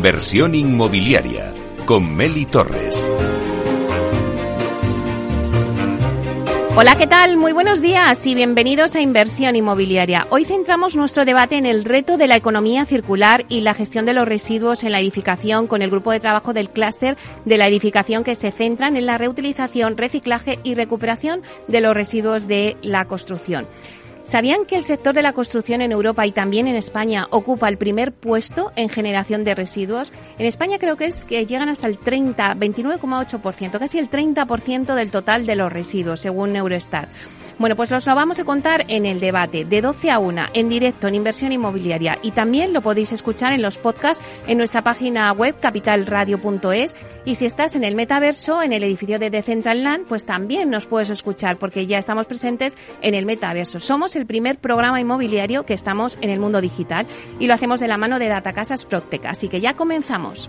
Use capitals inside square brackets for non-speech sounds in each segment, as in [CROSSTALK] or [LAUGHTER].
Inversión inmobiliaria con Meli Torres. Hola, ¿qué tal? Muy buenos días y bienvenidos a Inversión Inmobiliaria. Hoy centramos nuestro debate en el reto de la economía circular y la gestión de los residuos en la edificación con el grupo de trabajo del clúster de la edificación que se centran en la reutilización, reciclaje y recuperación de los residuos de la construcción. ¿Sabían que el sector de la construcción en Europa y también en España ocupa el primer puesto en generación de residuos? En España creo que es que llegan hasta el 30, 29,8%, casi el 30% del total de los residuos, según Eurostat. Bueno, pues os lo vamos a contar en el debate de 12 a 1 en directo en inversión inmobiliaria y también lo podéis escuchar en los podcasts en nuestra página web capitalradio.es y si estás en el metaverso, en el edificio de Decentraland, pues también nos puedes escuchar porque ya estamos presentes en el metaverso. Somos el primer programa inmobiliario que estamos en el mundo digital y lo hacemos de la mano de Datacasas Proctec, así que ya comenzamos.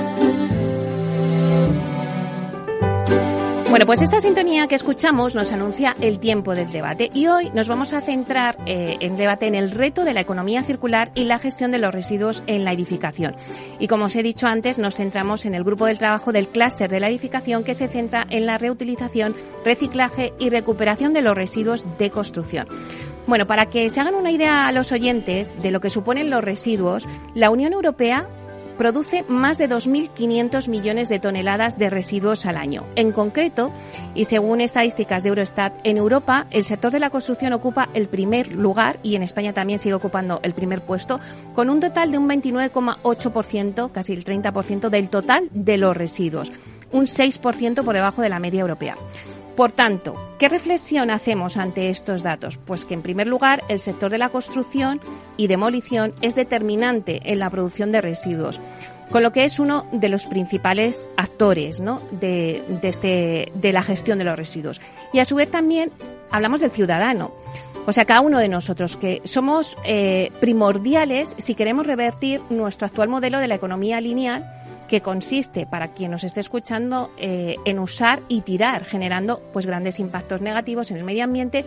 Bueno, pues esta sintonía que escuchamos nos anuncia el tiempo del debate y hoy nos vamos a centrar eh, en debate en el reto de la economía circular y la gestión de los residuos en la edificación. Y como os he dicho antes, nos centramos en el grupo del trabajo del clúster de la edificación que se centra en la reutilización, reciclaje y recuperación de los residuos de construcción. Bueno, para que se hagan una idea a los oyentes de lo que suponen los residuos, la Unión Europea produce más de 2.500 millones de toneladas de residuos al año. En concreto, y según estadísticas de Eurostat, en Europa el sector de la construcción ocupa el primer lugar y en España también sigue ocupando el primer puesto, con un total de un 29,8%, casi el 30% del total de los residuos, un 6% por debajo de la media europea. Por tanto, ¿qué reflexión hacemos ante estos datos? Pues que, en primer lugar, el sector de la construcción y demolición es determinante en la producción de residuos, con lo que es uno de los principales actores de, este, de la gestión de los residuos. Y a su vez también hablamos del ciudadano. O sea, cada uno de nosotros, que somos eh, primordiales si queremos revertir nuestro actual modelo de la economía lineal que consiste, para quien nos esté escuchando, eh, en usar y tirar, generando pues grandes impactos negativos en el medio ambiente.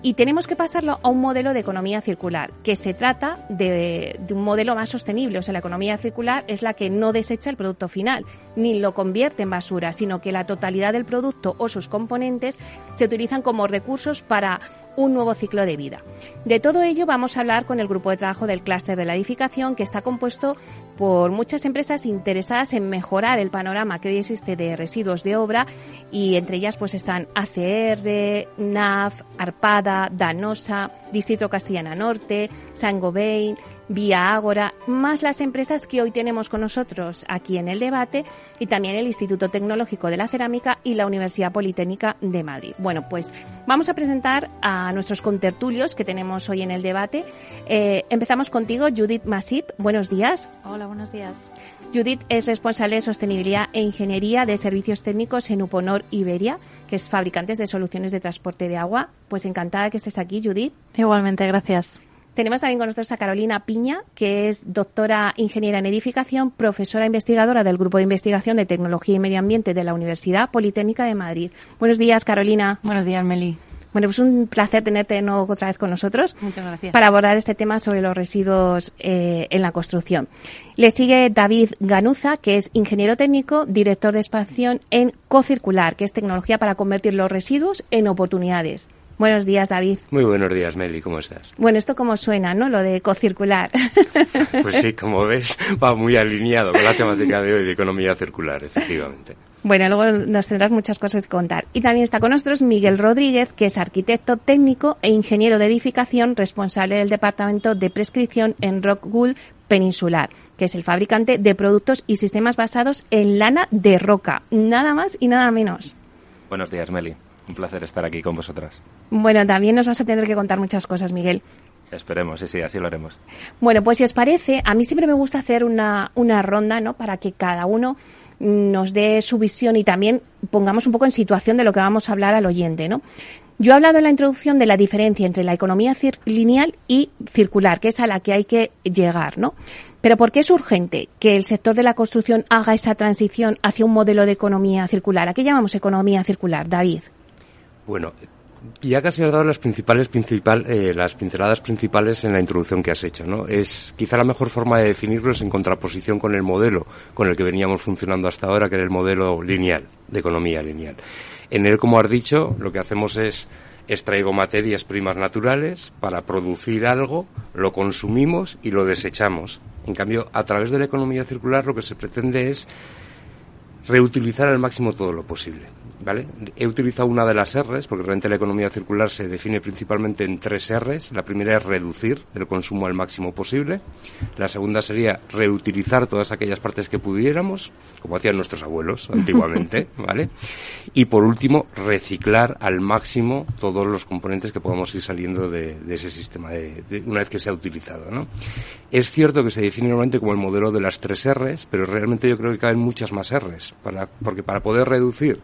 Y tenemos que pasarlo a un modelo de economía circular, que se trata de, de un modelo más sostenible. O sea, la economía circular es la que no desecha el producto final, ni lo convierte en basura, sino que la totalidad del producto o sus componentes se utilizan como recursos para un nuevo ciclo de vida. De todo ello vamos a hablar con el grupo de trabajo del clúster de la edificación que está compuesto por muchas empresas interesadas en mejorar el panorama que hoy existe de residuos de obra y entre ellas pues están ACR, NAF, Arpada, Danosa, Distrito Castellana Norte, Sangobain, Vía Ágora, más las empresas que hoy tenemos con nosotros aquí en el debate y también el Instituto Tecnológico de la Cerámica y la Universidad Politécnica de Madrid. Bueno, pues vamos a presentar a nuestros contertulios que tenemos hoy en el debate. Eh, empezamos contigo, Judith Masip. Buenos días. Hola, buenos días. Judith es responsable de sostenibilidad e ingeniería de servicios técnicos en Uponor Iberia, que es fabricante de soluciones de transporte de agua. Pues encantada que estés aquí, Judith. Igualmente, gracias. Tenemos también con nosotros a Carolina Piña, que es doctora ingeniera en edificación, profesora investigadora del Grupo de Investigación de Tecnología y Medio Ambiente de la Universidad Politécnica de Madrid. Buenos días, Carolina. Buenos días, Meli. Bueno, pues un placer tenerte de nuevo otra vez con nosotros. Muchas gracias. Para abordar este tema sobre los residuos eh, en la construcción. Le sigue David Ganuza, que es ingeniero técnico, director de expansión en Cocircular, que es tecnología para convertir los residuos en oportunidades. Buenos días, David. Muy buenos días, Meli, ¿cómo estás? Bueno, esto como suena, ¿no? Lo de cocircular. [LAUGHS] Pues sí, como ves, va muy alineado con la temática de hoy de economía circular, efectivamente. Bueno, luego nos tendrás muchas cosas que contar. Y también está con nosotros Miguel Rodríguez, que es arquitecto técnico e ingeniero de edificación, responsable del departamento de prescripción en Rockwool Peninsular, que es el fabricante de productos y sistemas basados en lana de roca. Nada más y nada menos. Buenos días, Meli. Un placer estar aquí con vosotras. Bueno, también nos vas a tener que contar muchas cosas, Miguel. Esperemos, sí, sí, así lo haremos. Bueno, pues si os parece, a mí siempre me gusta hacer una, una ronda, ¿no? Para que cada uno nos dé su visión y también pongamos un poco en situación de lo que vamos a hablar al oyente, ¿no? Yo he hablado en la introducción de la diferencia entre la economía lineal y circular, que es a la que hay que llegar, ¿no? Pero ¿por qué es urgente que el sector de la construcción haga esa transición hacia un modelo de economía circular? ¿A qué llamamos economía circular, David? Bueno, ya casi has dado las principales principal, eh, las pinceladas principales en la introducción que has hecho, ¿no? Es quizá la mejor forma de definirlo es en contraposición con el modelo con el que veníamos funcionando hasta ahora, que era el modelo lineal, de economía lineal. En él, como has dicho, lo que hacemos es extraigo materias primas naturales para producir algo, lo consumimos y lo desechamos. En cambio, a través de la economía circular lo que se pretende es reutilizar al máximo todo lo posible. ¿Vale? He utilizado una de las R's, porque realmente la economía circular se define principalmente en tres R's. La primera es reducir el consumo al máximo posible. La segunda sería reutilizar todas aquellas partes que pudiéramos, como hacían nuestros abuelos [LAUGHS] antiguamente, ¿vale? Y por último, reciclar al máximo todos los componentes que podamos ir saliendo de, ese sistema de, una vez que se ha utilizado, ¿no? Es cierto que se define normalmente como el modelo de las tres R's, pero realmente yo creo que caben muchas más R's, para, porque para poder reducir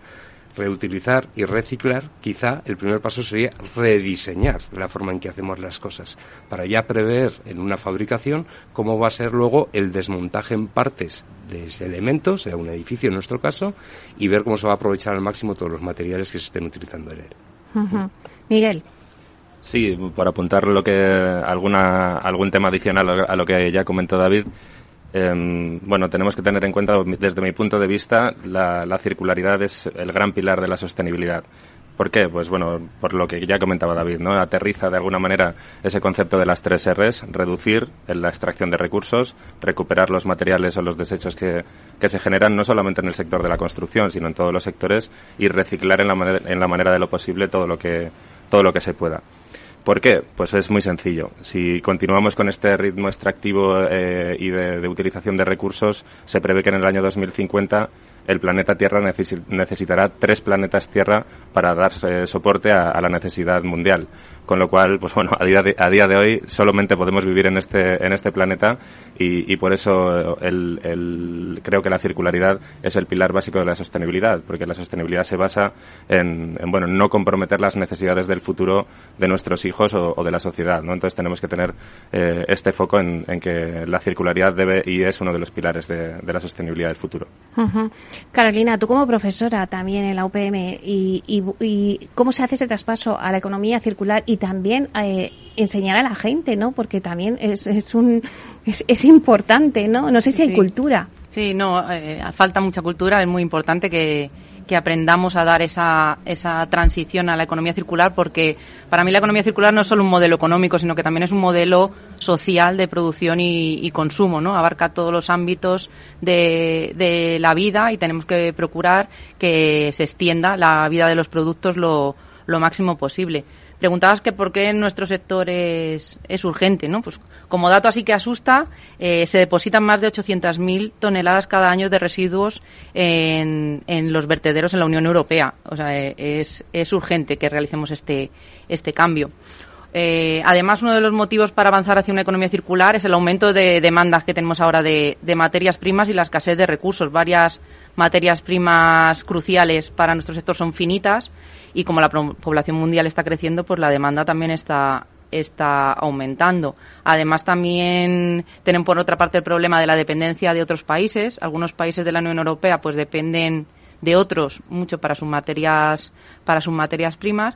reutilizar y reciclar, quizá el primer paso sería rediseñar la forma en que hacemos las cosas, para ya prever en una fabricación cómo va a ser luego el desmontaje en partes de ese elemento, sea un edificio en nuestro caso, y ver cómo se va a aprovechar al máximo todos los materiales que se estén utilizando en él. Miguel. Sí, por apuntar lo que alguna algún tema adicional a lo que ya comentó David, Em, bueno, tenemos que tener en cuenta, desde mi punto de vista, la, circularidad es el gran pilar de la sostenibilidad. ¿Por qué? Pues bueno, por lo que ya comentaba David, ¿no? Aterriza de alguna manera ese concepto de las tres R's, reducir la extracción de recursos, recuperar los materiales o los desechos que, que se generan no solamente en el sector de la construcción, sino en todos los sectores y reciclar en la, en la manera de lo posible todo lo que, todo lo que se pueda. ¿Por qué? Pues es muy sencillo. Si continuamos con este ritmo extractivo eh, y de, utilización de recursos, se prevé que en el año 2050 el planeta Tierra necesitará tres planetas Tierra para dar eh, soporte a, la necesidad mundial. Con lo cual, pues bueno, a día de, a día de hoy solamente podemos vivir en este, en este planeta y, por eso el, creo que la circularidad es el pilar básico de la sostenibilidad, porque la sostenibilidad se basa en, bueno, no comprometer las necesidades del futuro de nuestros hijos o, de la sociedad, ¿no? Entonces tenemos que tener eh, este foco en, que la circularidad debe y es uno de los pilares de, la sostenibilidad del futuro. Carolina, tú como profesora también en la UPM, y, cómo se hace ese traspaso a la economía circular y también eh, enseñar a la gente, ¿no? Porque también es, es un es, importante, ¿no? No sé si hay cultura. Sí, no, eh, falta mucha cultura, es muy importante que, que aprendamos a dar esa, esa transición a la economía circular, porque para mí la economía circular no es solo un modelo económico, sino que también es un modelo social de producción y, consumo, ¿no? Abarca todos los ámbitos de, de, la vida y tenemos que procurar que se extienda la vida de los productos lo, lo máximo posible. Preguntabas que por qué en nuestro sector es, urgente, ¿no? Pues como dato así que asusta, eh, se depositan más de 800.000 toneladas cada año de residuos en, en, los vertederos en la Unión Europea. O sea, eh, es, es urgente que realicemos este, este cambio. Eh, además, uno de los motivos para avanzar hacia una economía circular es el aumento de demandas que tenemos ahora de, de materias primas y la escasez de recursos. Varias materias primas cruciales para nuestro sector son finitas y como la población mundial está creciendo, pues la demanda también está está aumentando. Además, también tienen por otra parte el problema de la dependencia de otros países. Algunos países de la Unión Europea pues dependen de otros mucho para sus materias para sus materias primas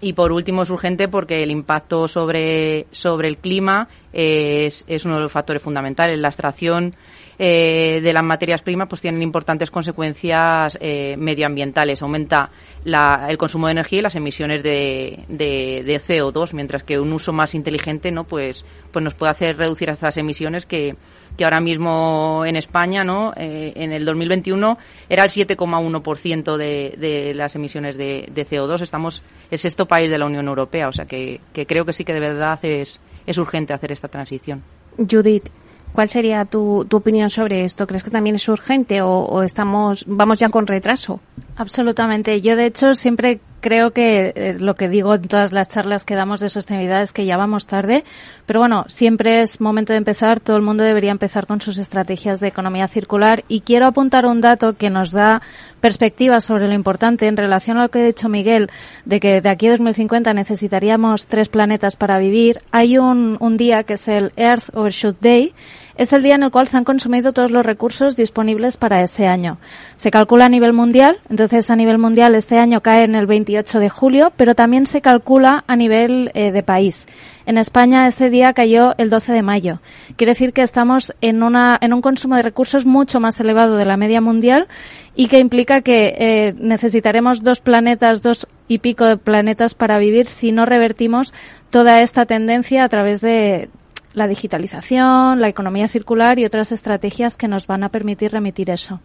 y por último es urgente porque el impacto sobre, sobre el clima es, uno de los factores fundamentales. La extracción eh, de las materias primas pues tienen importantes consecuencias eh, medioambientales. Aumenta el consumo de energía y las emisiones de, de, CO2, mientras que un uso más inteligente no pues, pues nos puede hacer reducir estas emisiones que, que ahora mismo en España no eh, en el 2021 era el 7,1% de, de las emisiones de, de CO2. Estamos el sexto país de la Unión Europea, o sea que, que creo que sí que de verdad es, es urgente hacer esta transición. Judith, ¿Cuál sería tu, opinión sobre esto? ¿Crees que también es urgente o, estamos vamos ya con retraso? Absolutamente. Yo, de hecho, siempre creo que eh, lo que digo en todas las charlas que damos de sostenibilidad es que ya vamos tarde, pero bueno, siempre es momento de empezar, todo el mundo debería empezar con sus estrategias de economía circular y quiero apuntar un dato que nos da perspectiva sobre lo importante en relación a lo que ha dicho Miguel, de que de aquí a 2050 necesitaríamos tres planetas para vivir. Hay un, un día que es el Earth Overshoot Day, es el día en el cual se han consumido todos los recursos disponibles para ese año. Se calcula a nivel mundial, entonces a nivel mundial este año cae en el 28 de julio, pero también se calcula a nivel eh, de país. En España ese día cayó el 12 de mayo. Quiere decir que estamos en, una, en un consumo de recursos mucho más elevado de la media mundial y que implica que eh, necesitaremos dos planetas, dos y pico de planetas para vivir si no revertimos toda esta tendencia a través de, la digitalización, la economía circular y otras estrategias que nos van a permitir remitir eso.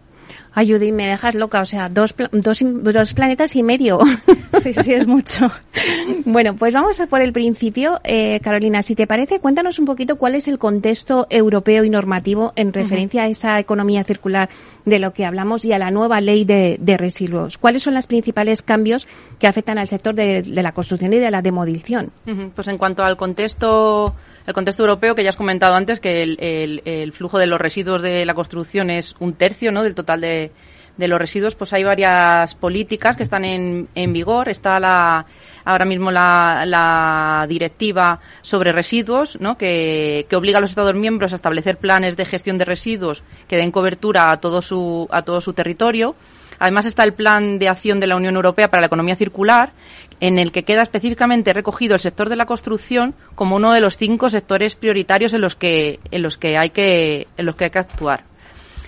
Ayudy, me dejas loca, o sea, dos, dos, dos planetas y medio. [LAUGHS] Sí, sí, es mucho. [LAUGHS] bueno, pues vamos a por el principio. Eh, Carolina, si te parece, cuéntanos un poquito cuál es el contexto europeo y normativo en referencia a esa economía circular de lo que hablamos y a la nueva ley de, residuos. ¿Cuáles son los principales cambios que afectan al sector de, la construcción y de la demolición? Pues en cuanto al contexto el contexto europeo, que ya has comentado antes, que el, flujo de los residuos de la construcción es un tercio ¿no? del total de, los residuos, pues hay varias políticas que están en, vigor. Está la, ahora mismo la, directiva sobre residuos, ¿no? que, que, obliga a los Estados miembros a establecer planes de gestión de residuos que den cobertura a todo su, a todo su territorio. Además está el Plan de Acción de la Unión Europea para la Economía Circular, en el que queda específicamente recogido el sector de la construcción como uno de los cinco sectores prioritarios en los que, en los que, hay, que, en los que hay que actuar.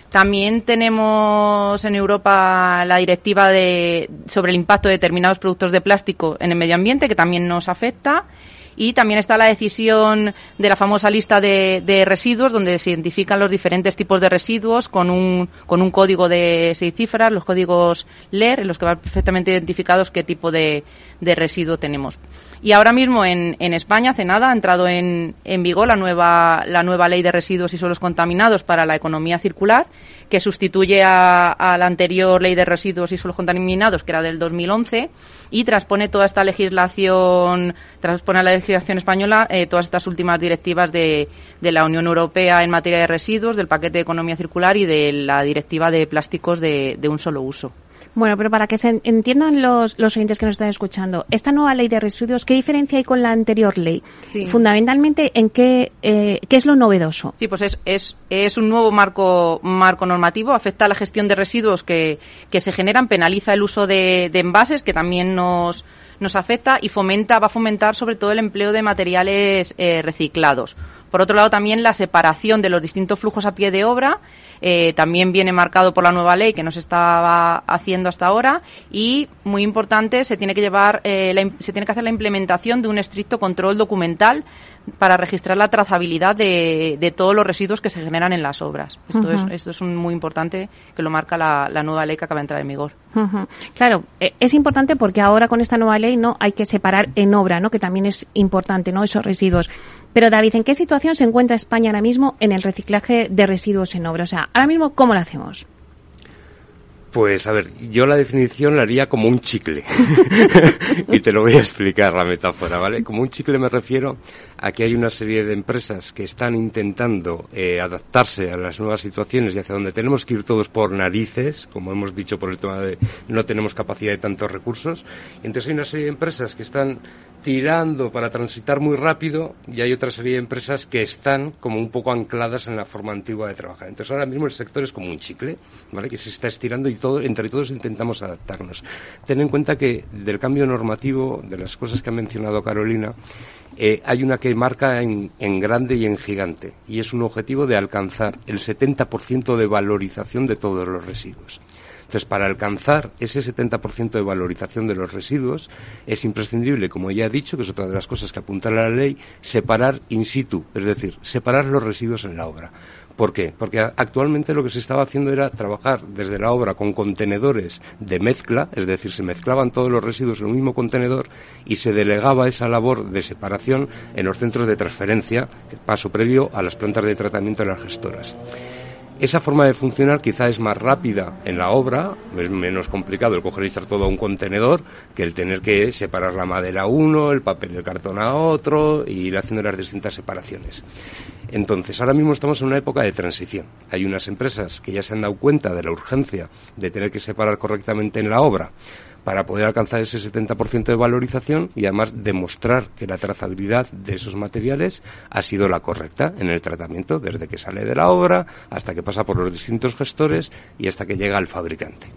También tenemos en Europa la directiva de, sobre el impacto de determinados productos de plástico en el medio ambiente, que también nos afecta. Y también está la decisión de la famosa lista de, residuos, donde se identifican los diferentes tipos de residuos con un, con un código de seis cifras, los códigos LER, en los que van perfectamente identificados qué tipo de, de residuo tenemos. Y ahora mismo en, en España, hace nada, ha entrado en, en vigor la nueva, la nueva ley de residuos y suelos contaminados para la economía circular, que sustituye a, a, la anterior ley de residuos y suelos contaminados, que era del 2011, y transpone toda esta legislación, transpone a la legislación española eh, todas estas últimas directivas de, de la Unión Europea en materia de residuos, del paquete de economía circular y de la directiva de plásticos de, de un solo uso. Bueno, pero para que se entiendan los, los oyentes que nos están escuchando, esta nueva ley de residuos, ¿qué diferencia hay con la anterior ley? Fundamentalmente, ¿en qué, eh, qué es lo novedoso? Sí, pues es, es, es un nuevo marco, marco normativo, afecta a la gestión de residuos que, que se generan, penaliza el uso de, de envases, que también nos, nos afecta y fomenta, va a fomentar sobre todo el empleo de materiales eh, reciclados. Por otro lado, también la separación de los distintos flujos a pie de obra eh, también viene marcado por la nueva ley que no se estaba haciendo hasta ahora y muy importante se tiene que llevar eh, se tiene que hacer la implementación de un estricto control documental para registrar la trazabilidad de, de todos los residuos que se generan en las obras. Esto, es, esto es muy importante que lo marca la, la, nueva ley que acaba de entrar en vigor. Claro, eh, es importante porque ahora con esta nueva ley no hay que separar en obra, ¿no? que también es importante, ¿no? esos residuos. Pero David, ¿en qué situación se encuentra España ahora mismo en el reciclaje de residuos en obra? O sea, ahora mismo, ¿cómo lo hacemos? Pues a ver, yo la definición la haría como un chicle. [LAUGHS] y te lo voy a explicar la metáfora, ¿vale? Como un chicle me refiero a que hay una serie de empresas que están intentando eh, adaptarse a las nuevas situaciones y hacia donde tenemos que ir todos por narices, como hemos dicho por el tema de no tenemos capacidad de tantos recursos. entonces hay una serie de empresas que están tirando para transitar muy rápido y hay otra serie de empresas que están como un poco ancladas en la forma antigua de trabajar. Entonces ahora mismo el sector es como un chicle, ¿vale? Que se está estirando y todo, entre todos intentamos adaptarnos. Ten en cuenta que del cambio normativo, de las cosas que ha mencionado Carolina, eh, hay una que marca en, en, grande y en gigante, y es un objetivo de alcanzar el 70% de valorización de todos los residuos. Entonces, para alcanzar ese 70% de valorización de los residuos, es imprescindible, como ya he dicho, que es otra de las cosas que apunta la ley, separar in situ, es decir, separar los residuos en la obra. ¿Por qué? Porque actualmente lo que se estaba haciendo era trabajar desde la obra con contenedores de mezcla, es decir, se mezclaban todos los residuos en un mismo contenedor y se delegaba esa labor de separación en los centros de transferencia, paso previo a las plantas de tratamiento de las gestoras. Esa forma de funcionar quizá es más rápida en la obra, es menos complicado el coger y echar todo a un contenedor que el tener que separar la madera a uno, el papel y el cartón a otro y ir haciendo las distintas separaciones. Entonces, ahora mismo estamos en una época de transición. Hay unas empresas que ya se han dado cuenta de la urgencia de tener que separar correctamente en la obra para poder alcanzar ese 70% de valorización y además demostrar que la trazabilidad de esos materiales ha sido la correcta en el tratamiento, desde que sale de la obra hasta que pasa por los distintos gestores y hasta que llega al fabricante.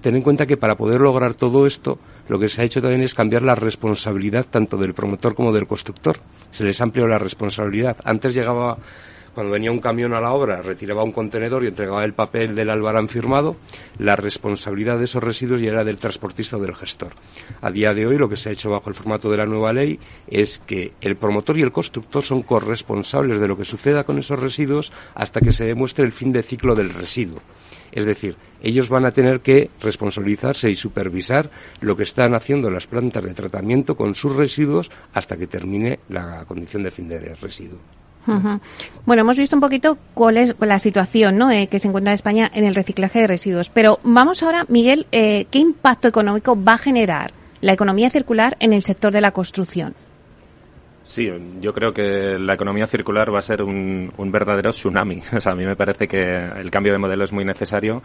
Ten en cuenta que para poder lograr todo esto, lo que se ha hecho también es cambiar la responsabilidad tanto del promotor como del constructor. Se les amplió la responsabilidad. Antes llegaba cuando venía un camión a la obra, retiraba un contenedor y entregaba el papel del albarán firmado, la responsabilidad de esos residuos ya era del transportista o del gestor. A día de hoy lo que se ha hecho bajo el formato de la nueva ley es que el promotor y el constructor son corresponsables de lo que suceda con esos residuos hasta que se demuestre el fin de ciclo del residuo. Es decir, ellos van a tener que responsabilizarse y supervisar lo que están haciendo las plantas de tratamiento con sus residuos hasta que termine la condición de fin de residuo. Bueno, hemos visto un poquito cuál es la situación ¿no? Eh, que se encuentra en España en el reciclaje de residuos. Pero vamos ahora, Miguel, eh, ¿qué impacto económico va a generar la economía circular en el sector de la construcción? Sí, yo creo que la economía circular va a ser un, un verdadero tsunami. [LAUGHS] O sea, a mí me parece que el cambio de modelo es muy necesario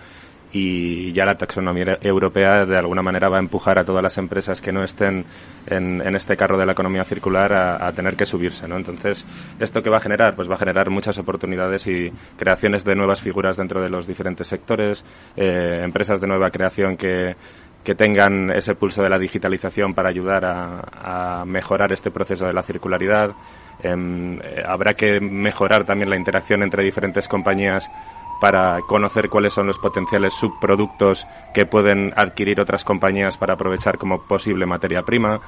y ya la taxonomía europea de alguna manera va a empujar a todas las empresas que no estén en, en este carro de la economía circular a, tener que subirse, ¿no? Entonces, ¿esto qué va a generar? Pues va a generar muchas oportunidades y creaciones de nuevas figuras dentro de los diferentes sectores, eh, empresas de nueva creación que, que tengan ese pulso de la digitalización para ayudar a, mejorar este proceso de la circularidad. Eh, habrá que mejorar también la interacción entre diferentes compañías para conocer cuáles son los potenciales subproductos que pueden adquirir otras compañías para aprovechar como posible materia prima.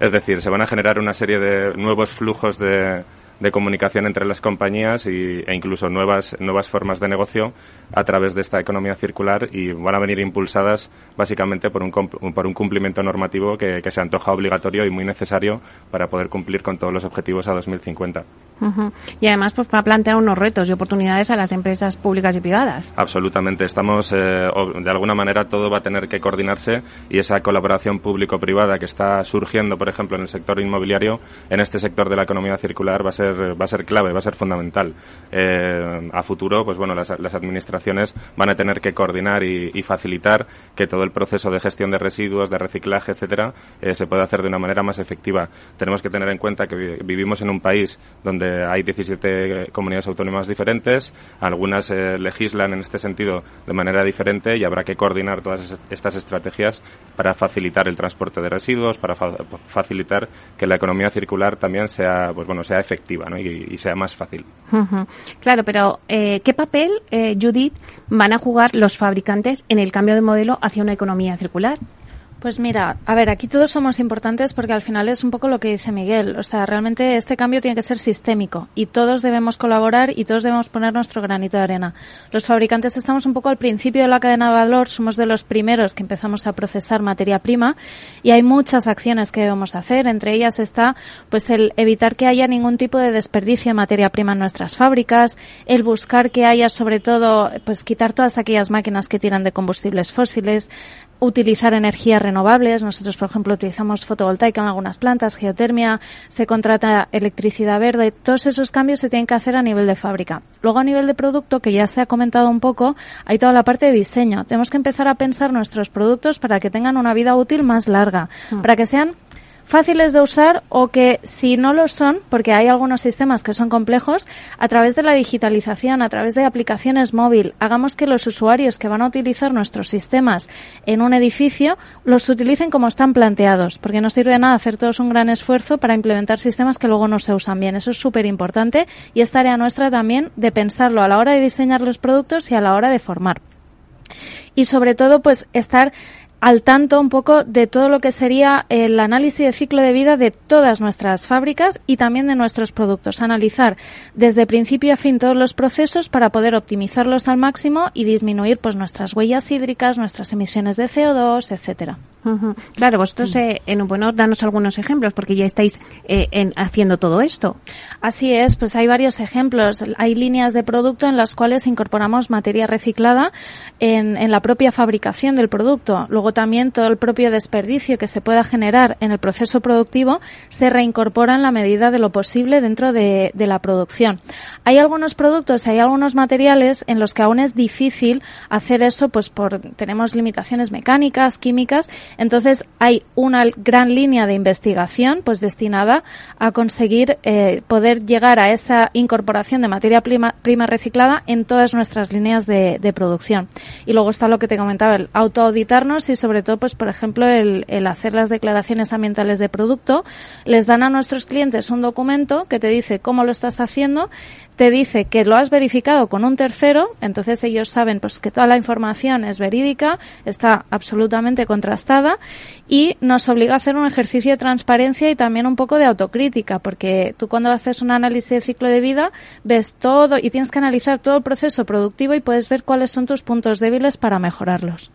Es decir, se van a generar una serie de nuevos flujos de, de comunicación entre las compañías y, e incluso nuevas, nuevas formas de negocio a través de esta economía circular y van a venir impulsadas básicamente por un, por un cumplimiento normativo que, que se antoja obligatorio y muy necesario para poder cumplir con todos los objetivos a 2050. Uh -huh. Y además pues, va a plantear unos retos y oportunidades a las empresas públicas y privadas. Absolutamente. Estamos, eh, de alguna manera, todo va a tener que coordinarse y esa colaboración público-privada que está surgiendo, por ejemplo, en el sector inmobiliario, en este sector de la economía circular va a ser va a ser clave, va a ser fundamental. Eh, a futuro, pues bueno, las, las, administraciones van a tener que coordinar y, y, facilitar que todo el proceso de gestión de residuos, de reciclaje, etcétera, eh, se pueda hacer de una manera más efectiva. Tenemos que tener en cuenta que vivimos en un país donde hay 17 comunidades autónomas diferentes, algunas eh, legislan en este sentido de manera diferente y habrá que coordinar todas estas estrategias para facilitar el transporte de residuos, para fa facilitar que la economía circular también sea, pues bueno, sea efectiva. Y, sea más fácil. Claro, pero eh, ¿qué papel, eh, Judith, van a jugar los fabricantes en el cambio de modelo hacia una economía circular? Pues mira, a ver, aquí todos somos importantes porque al final es un poco lo que dice Miguel. O sea, realmente este cambio tiene que ser sistémico y todos debemos colaborar y todos debemos poner nuestro granito de arena. Los fabricantes estamos un poco al principio de la cadena de valor, somos de los primeros que empezamos a procesar materia prima y hay muchas acciones que debemos hacer. Entre ellas está, pues, el evitar que haya ningún tipo de desperdicio de materia prima en nuestras fábricas, el buscar que haya, sobre todo, pues, quitar todas aquellas máquinas que tiran de combustibles fósiles, utilizar energías renovables. Nosotros, por ejemplo, utilizamos fotovoltaica en algunas plantas, geotermia, se contrata electricidad verde. Todos esos cambios se tienen que hacer a nivel de fábrica. Luego, a nivel de producto, que ya se ha comentado un poco, hay toda la parte de diseño. Tenemos que empezar a pensar nuestros productos para que tengan una vida útil más larga, mm. para que sean fáciles de usar o que si no lo son, porque hay algunos sistemas que son complejos, a través de la digitalización, a través de aplicaciones móvil, hagamos que los usuarios que van a utilizar nuestros sistemas en un edificio los utilicen como están planteados, porque no sirve de nada hacer todos un gran esfuerzo para implementar sistemas que luego no se usan bien. Eso es súper importante y es tarea nuestra también de pensarlo a la hora de diseñar los productos y a la hora de formar. Y sobre todo, pues estar al tanto un poco de todo lo que sería el análisis de ciclo de vida de todas nuestras fábricas y también de nuestros productos. Analizar desde principio a fin todos los procesos para poder optimizarlos al máximo y disminuir pues nuestras huellas hídricas, nuestras emisiones de CO2, etcétera. Claro, vosotros, eh, en bueno, danos algunos ejemplos, porque ya estáis eh, en, haciendo todo esto. Así es, pues hay varios ejemplos. Hay líneas de producto en las cuales incorporamos materia reciclada en, en la propia fabricación del producto. Luego también todo el propio desperdicio que se pueda generar en el proceso productivo se reincorpora en la medida de lo posible dentro de, de la producción. Hay algunos productos, hay algunos materiales en los que aún es difícil hacer eso, pues por tenemos limitaciones mecánicas, químicas entonces hay una gran línea de investigación pues destinada a conseguir eh, poder llegar a esa incorporación de materia prima, reciclada en todas nuestras líneas de, producción. Y luego está lo que te comentaba, el autoauditarnos y sobre todo, pues por ejemplo, el, el hacer las declaraciones ambientales de producto. Les dan a nuestros clientes un documento que te dice cómo lo estás haciendo, te dice que lo has verificado con un tercero, entonces ellos saben pues que toda la información es verídica, está absolutamente contrastada y nos obliga a hacer un ejercicio de transparencia y también un poco de autocrítica, porque tú cuando haces un análisis de ciclo de vida ves todo y tienes que analizar todo el proceso productivo y puedes ver cuáles son tus puntos débiles para mejorarlos.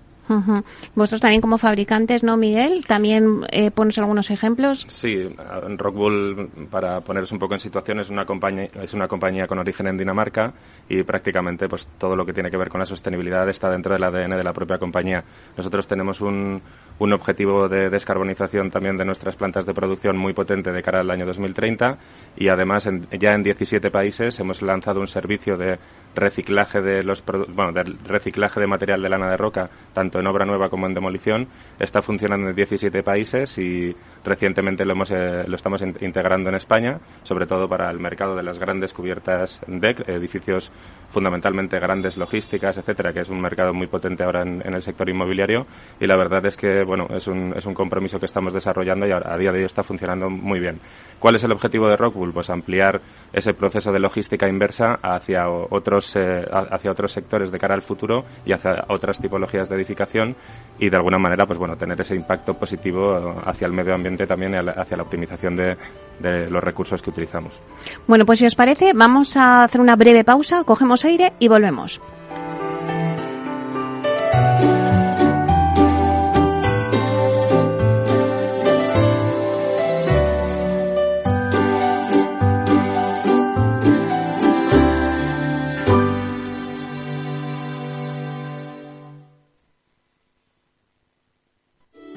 Vosotros también como fabricantes, ¿no, Miguel? ¿También eh, pones algunos ejemplos? Sí, Rockwool, para poneros un poco en situación, es una compañía, es una compañía con origen en Dinamarca y prácticamente pues todo lo que tiene que ver con la sostenibilidad está dentro del ADN de la propia compañía. Nosotros tenemos un, un objetivo de descarbonización también de nuestras plantas de producción muy potente de cara al año 2030 y además ya en 17 países hemos lanzado un servicio de reciclaje de los bueno, de reciclaje de material de lana de roca, tanto en obra nueva como en demolición. Está funcionando en 17 países y recientemente lo, hemos, eh, lo estamos integrando en España, sobre todo para el mercado de las grandes cubiertas DEC, edificios fundamentalmente grandes logísticas, etcétera, que es un mercado muy potente ahora en, el sector inmobiliario. Y la verdad es que bueno, es un, es un compromiso que estamos desarrollando y a, día de hoy está funcionando muy bien. ¿Cuál es el objetivo de Rockwool? Pues ampliar ese proceso de logística inversa hacia otros eh, hacia otros sectores de cara al futuro y hacia otras tipologías de edificación y de alguna manera pues bueno tener ese impacto positivo hacia el medio ambiente también y hacia la optimización de, de los recursos que utilizamos. Bueno, pues si os parece, vamos a hacer una breve pausa, cogemos aire y volvemos.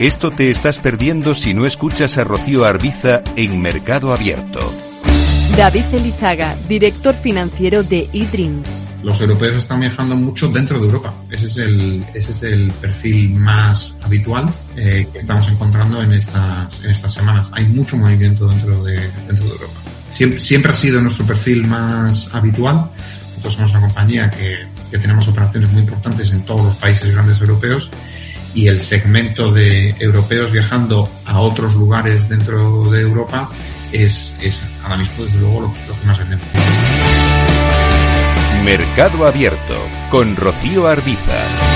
Esto te estás perdiendo si no escuchas a Rocío Arbiza en Mercado Abierto. David Elizaga, director financiero de eDreams. Los europeos están viajando mucho dentro de Europa. Ese es el, ese es el perfil más habitual eh, que estamos encontrando en estas, en estas semanas. Hay mucho movimiento dentro de, dentro de Europa. Siempre, siempre ha sido nuestro perfil más habitual. Nosotros somos una compañía que, que tenemos operaciones muy importantes en todos los países grandes europeos y el segmento de europeos viajando a otros lugares dentro de Europa es, es ahora mismo desde luego lo, lo que más vendemos. Mercado Abierto con Rocío Arbiza.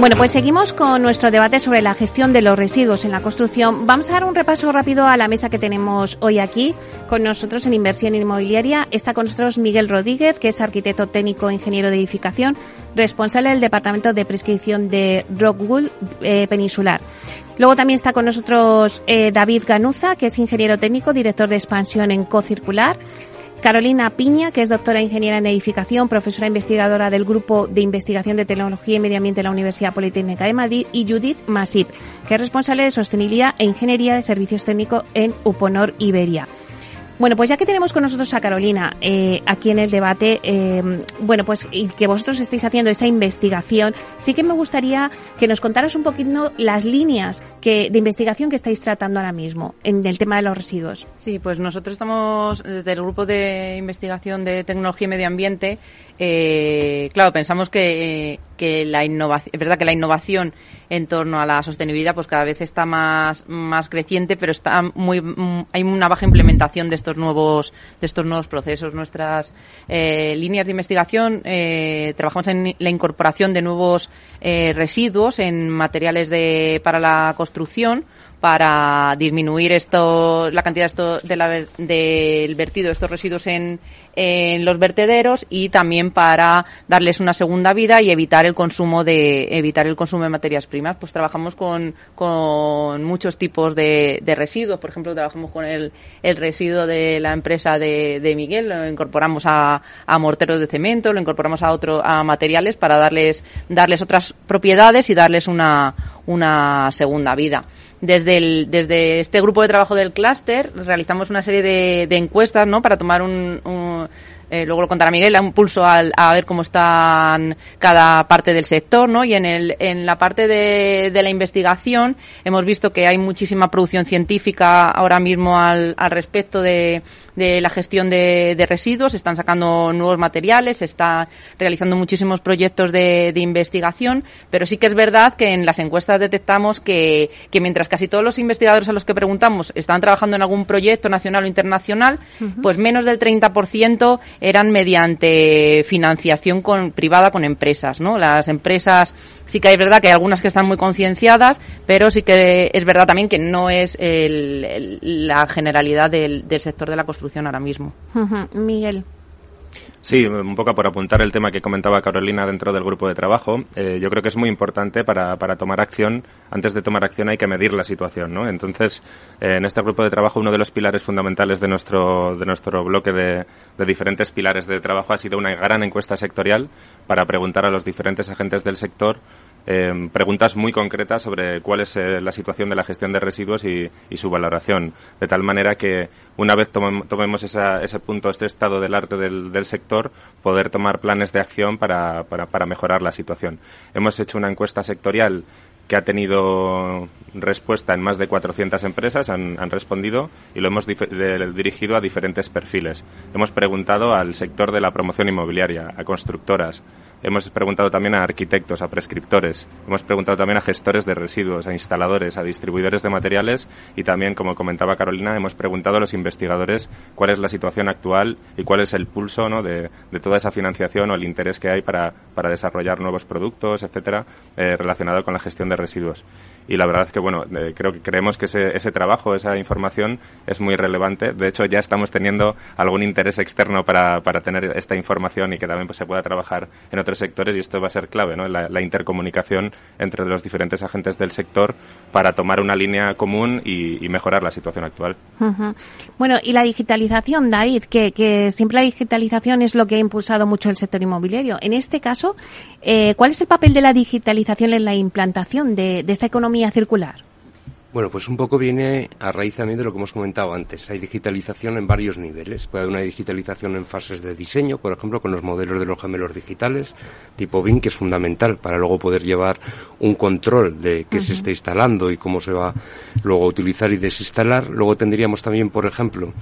Bueno, pues seguimos con nuestro debate sobre la gestión de los residuos en la construcción. Vamos a dar un repaso rápido a la mesa que tenemos hoy aquí con nosotros en inversión inmobiliaria. Está con nosotros Miguel Rodríguez, que es arquitecto técnico ingeniero de edificación, responsable del departamento de prescripción de Rockwool eh, Peninsular. Luego también está con nosotros eh, David Ganuza, que es ingeniero técnico, director de expansión en Cocircular. Carolina Piña, que es doctora ingeniera en edificación, profesora investigadora del Grupo de Investigación de Tecnología y Medio Ambiente de la Universidad Politécnica de Madrid, y Judith Masip, que es responsable de sostenibilidad e ingeniería de servicios técnicos en Uponor Iberia. Bueno, pues ya que tenemos con nosotros a Carolina eh, aquí en el debate, eh, bueno, pues y que vosotros estéis haciendo esa investigación, sí que me gustaría que nos contaras un poquito las líneas que, de investigación que estáis tratando ahora mismo en el tema de los residuos. Sí, pues nosotros estamos desde el grupo de investigación de tecnología y medio ambiente. Eh, claro, pensamos que, que la innovación, es verdad que la innovación en torno a la sostenibilidad pues cada vez está más, más creciente, pero está muy, mm, hay una baja implementación de estos nuevos, de estos nuevos procesos. Nuestras eh, líneas de investigación eh, trabajamos en la incorporación de nuevos eh, residuos en materiales de, para la construcción para disminuir esto, la cantidad esto, de la, del vertido de estos residuos en, en los vertederos y también para darles una segunda vida y evitar el consumo de evitar el consumo de materias primas. Pues trabajamos con, con muchos tipos de, de residuos. Por ejemplo, trabajamos con el, el residuo de la empresa de, de Miguel, lo incorporamos a, a morteros de cemento, lo incorporamos a otro a materiales para darles darles otras propiedades y darles una una segunda vida. Desde, el, desde este grupo de trabajo del clúster realizamos una serie de, de encuestas ¿no? para tomar un, un eh, luego lo contará Miguel, un pulso al, a ver cómo están cada parte del sector, ¿no? Y en, el, en la parte de, de la investigación hemos visto que hay muchísima producción científica ahora mismo al, al respecto de, de la gestión de, de, residuos, están sacando nuevos materiales, se está realizando muchísimos proyectos de, de, investigación, pero sí que es verdad que en las encuestas detectamos que, que, mientras casi todos los investigadores a los que preguntamos están trabajando en algún proyecto nacional o internacional, uh -huh. pues menos del 30% eran mediante financiación con, privada con empresas, ¿no? Las empresas sí que es verdad que hay algunas que están muy concienciadas, pero sí que es verdad también que no es el, la generalidad del, sector de la construcción ahora mismo. Miguel. Sí, un poco por apuntar el tema que comentaba Carolina dentro del grupo de trabajo. Eh, yo creo que es muy importante para, para, tomar acción. Antes de tomar acción hay que medir la situación, ¿no? Entonces, eh, en este grupo de trabajo uno de los pilares fundamentales de nuestro, de nuestro bloque de, de diferentes pilares de trabajo ha sido una gran encuesta sectorial para preguntar a los diferentes agentes del sector eh, preguntas muy concretas sobre cuál es eh, la situación de la gestión de residuos y, su valoración, de tal manera que una vez tomem, tomemos esa, ese punto, este estado del arte del, sector, poder tomar planes de acción para, para, para mejorar la situación. Hemos hecho una encuesta sectorial que ha tenido respuesta en más de 400 empresas, han, han respondido y lo hemos dirigido a diferentes perfiles. Hemos preguntado al sector de la promoción inmobiliaria, a constructoras, hemos preguntado también a arquitectos, a prescriptores, hemos preguntado también a gestores de residuos, a instaladores, a distribuidores de materiales. Y también, como comentaba Carolina, hemos preguntado a los investigadores cuál es la situación actual y cuál es el pulso de, toda esa financiación o el interés que hay para, para desarrollar nuevos productos, etcétera, eh, relacionado con la gestión de residuos. Y la verdad es que, bueno, eh, creo que creemos que ese, ese trabajo, esa información es muy relevante. De hecho, ya estamos teniendo algún interés externo para, para tener esta información y que también pues, se pueda trabajar en otros sectores y esto va a ser clave, ¿no? La, la intercomunicación entre los diferentes agentes del sector para tomar una línea común y, mejorar la situación actual. Bueno, y la digitalización, David, que, siempre la digitalización es lo que ha impulsado mucho el sector inmobiliario. En este caso, eh, ¿cuál es el papel de la digitalización en la implantación de esta economía circular? Bueno, pues un poco viene a raíz también de lo que hemos comentado antes. Hay digitalización en varios niveles. Puede haber una digitalización en fases de diseño, por ejemplo, con los modelos de los gemelos digitales, tipo BIM, que es fundamental para luego poder llevar un control de qué se está instalando y cómo se va luego a utilizar y desinstalar. Luego tendríamos también, por ejemplo,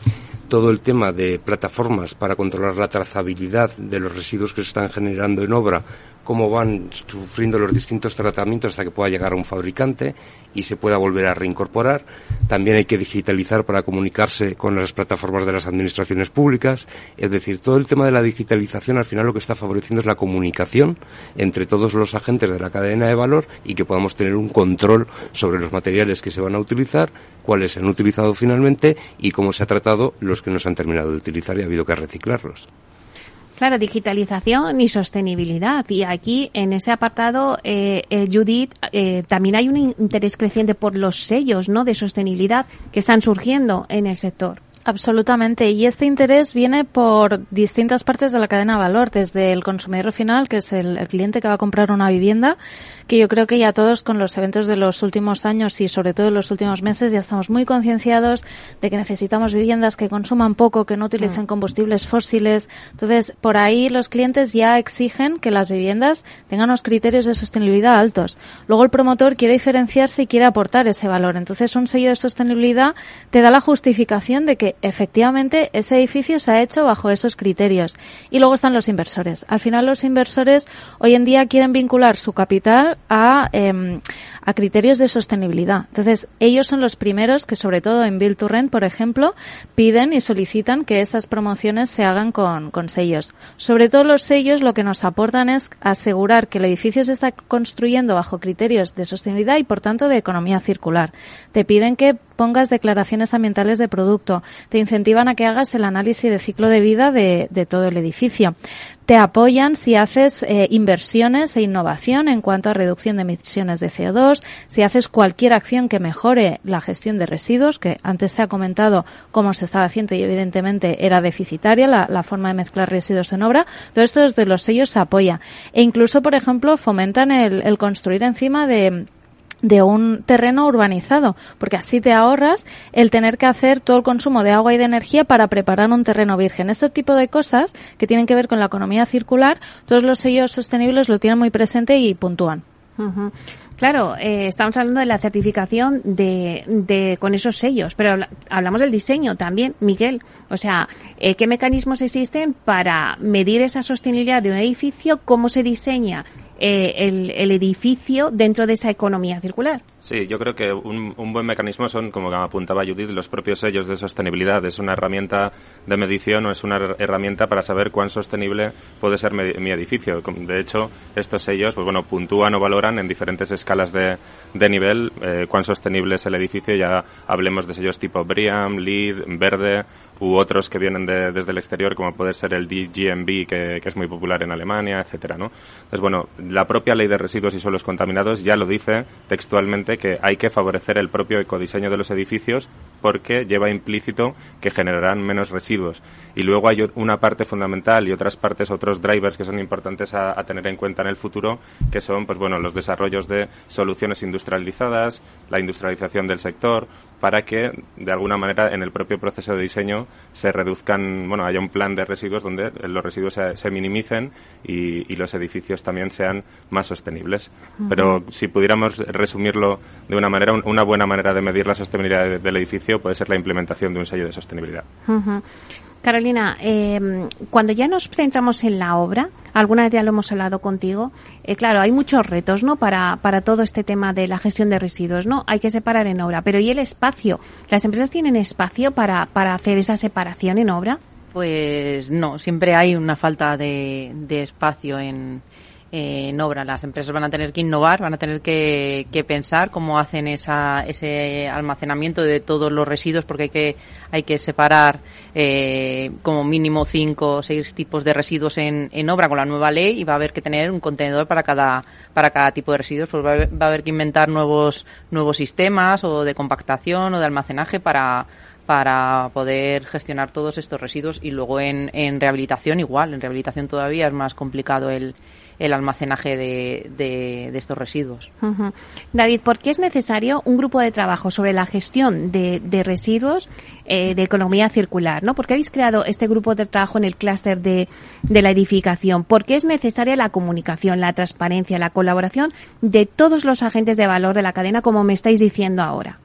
todo el tema de plataformas para controlar la trazabilidad de los residuos que se están generando en obra cómo van sufriendo los distintos tratamientos hasta que pueda llegar a un fabricante y se pueda volver a reincorporar. También hay que digitalizar para comunicarse con las plataformas de las administraciones públicas. Es decir, todo el tema de la digitalización al final lo que está favoreciendo es la comunicación entre todos los agentes de la cadena de valor y que podamos tener un control sobre los materiales que se van a utilizar, cuáles se han utilizado finalmente y cómo se ha tratado los que no se han terminado de utilizar y ha habido que reciclarlos. Claro, digitalización y sostenibilidad. Y aquí, en ese apartado, eh, eh, Judith, eh, también hay un interés creciente por los sellos ¿no? de sostenibilidad que están surgiendo en el sector. Absolutamente. Y este interés viene por distintas partes de la cadena de valor, desde el consumidor final, que es el, cliente que va a comprar una vivienda, que yo creo que ya todos con los eventos de los últimos años y sobre todo en los últimos meses ya estamos muy concienciados de que necesitamos viviendas que consuman poco, que no utilicen mm. combustibles fósiles. Entonces, por ahí los clientes ya exigen que las viviendas tengan unos criterios de sostenibilidad altos. Luego el promotor quiere diferenciarse y quiere aportar ese valor. Entonces, un sello de sostenibilidad te da la justificación de que efectivamente ese edificio se ha hecho bajo esos criterios. Y luego están los inversores. Al final los inversores hoy en día quieren vincular su capital a, em, a criterios de sostenibilidad. Entonces, ellos son los primeros que, sobre todo en Build to Rent, por ejemplo, piden y solicitan que esas promociones se hagan con, con sellos. Sobre todo los sellos lo que nos aportan es asegurar que el edificio se está construyendo bajo criterios de sostenibilidad y, por tanto, de economía circular. Te piden que pongas declaraciones ambientales de producto, te incentivan a que hagas el análisis de ciclo de vida de, de todo el edificio te apoyan si haces eh, inversiones e innovación en cuanto a reducción de emisiones de CO2, si haces cualquier acción que mejore la gestión de residuos, que antes se ha comentado cómo se estaba haciendo y evidentemente era deficitaria la, forma de mezclar residuos en obra. Todo esto desde los sellos se apoya. E incluso, por ejemplo, fomentan el construir encima de de un terreno urbanizado, porque así te ahorras el tener que hacer todo el consumo de agua y de energía para preparar un terreno virgen. Este tipo de cosas que tienen que ver con la economía circular, todos los sellos sostenibles lo tienen muy presente y puntúan. Claro, eh, estamos hablando de la certificación de, de, con esos sellos, pero hablamos del diseño también, Miguel. O sea, eh, ¿qué mecanismos existen para medir esa sostenibilidad de un edificio? ¿Cómo se diseña eh, el, el, edificio dentro de esa economía circular. Sí, yo creo que un, un, buen mecanismo son, como apuntaba Judith, los propios sellos de sostenibilidad. Es una herramienta de medición o es una herramienta para saber cuán sostenible puede ser mi, edificio. De hecho, estos sellos pues bueno, puntúan o valoran en diferentes escalas de, de nivel eh, cuán sostenible es el edificio. Ya hablemos de sellos tipo BRIAM, LEED, verde u otros que vienen desde el exterior, como puede ser el DGMB, que, que, es muy popular en Alemania, etcétera, ¿no? Entonces, bueno, la propia ley de residuos y suelos contaminados ya lo dice textualmente que hay que favorecer el propio ecodiseño de los edificios porque lleva implícito que generarán menos residuos. Y luego hay una parte fundamental y otras partes, otros drivers que son importantes a, a tener en cuenta en el futuro, que son, pues bueno, los desarrollos de soluciones industrializadas, la industrialización del sector, para que de alguna manera en el propio proceso de diseño se reduzcan, bueno, haya un plan de residuos donde los residuos se, minimicen y, los edificios también sean más sostenibles. Pero si pudiéramos resumirlo de una manera, una buena manera de medir la sostenibilidad del edificio puede ser la implementación de un sello de sostenibilidad. Carolina, eh, cuando ya nos centramos en la obra, alguna vez ya lo hemos hablado contigo, eh, claro, hay muchos retos, ¿no? Para, para todo este tema de la gestión de residuos, ¿no? Hay que separar en obra, pero ¿y el espacio? ¿Las empresas tienen espacio para, para hacer esa separación en obra? Pues no, siempre hay una falta de, de espacio en, en obra. Las empresas van a tener que innovar, van a tener que, pensar cómo hacen esa, ese almacenamiento de todos los residuos, porque hay que, hay que separar eh, como mínimo cinco o seis tipos de residuos en, en obra con la nueva ley y va a haber que tener un contenedor para cada, para cada tipo de residuos. Pues va a haber, que inventar nuevos, nuevos sistemas o de compactación o de almacenaje para para poder gestionar todos estos residuos y luego en, en rehabilitación igual, en rehabilitación todavía es más complicado el, el almacenaje de, de, estos residuos. David, ¿por qué es necesario un grupo de trabajo sobre la gestión de, de residuos eh, de economía circular? ¿no? ¿Por qué habéis creado este grupo de trabajo en el clúster de, de la edificación? ¿Por qué es necesaria la comunicación, la transparencia, la colaboración de todos los agentes de valor de la cadena, como me estáis diciendo ahora?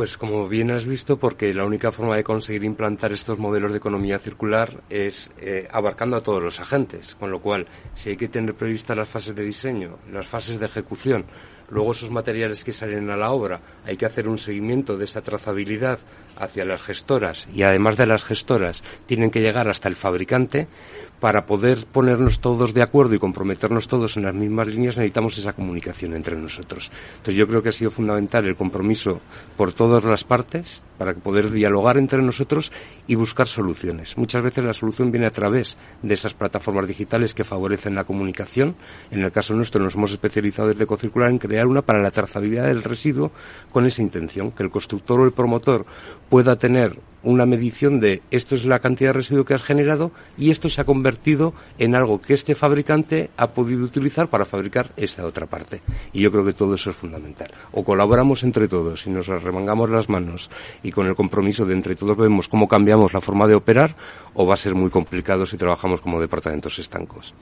Pues como bien has visto, porque la única forma de conseguir implantar estos modelos de economía circular es eh, abarcando a todos los agentes, con lo cual si hay que tener previstas las fases de diseño, las fases de ejecución, luego esos materiales que salen a la obra, hay que hacer un seguimiento de esa trazabilidad hacia las gestoras y además de las gestoras tienen que llegar hasta el fabricante, para poder ponernos todos de acuerdo y comprometernos todos en las mismas líneas necesitamos esa comunicación entre nosotros. Entonces yo creo que ha sido fundamental el compromiso por todas las partes para poder dialogar entre nosotros y buscar soluciones. Muchas veces la solución viene a través de esas plataformas digitales que favorecen la comunicación. En el caso nuestro nos hemos especializado desde Ecocircular en crear una para la trazabilidad del residuo con esa intención, que el constructor o el promotor pueda tener una medición de esto es la cantidad de residuo que has generado y esto se ha convertido en algo que este fabricante ha podido utilizar para fabricar esta otra parte. Y yo creo que todo eso es fundamental. O colaboramos entre todos y nos remangamos las manos y con el compromiso de entre todos vemos cómo cambiamos la forma de operar o va a ser muy complicado si trabajamos como departamentos estancos.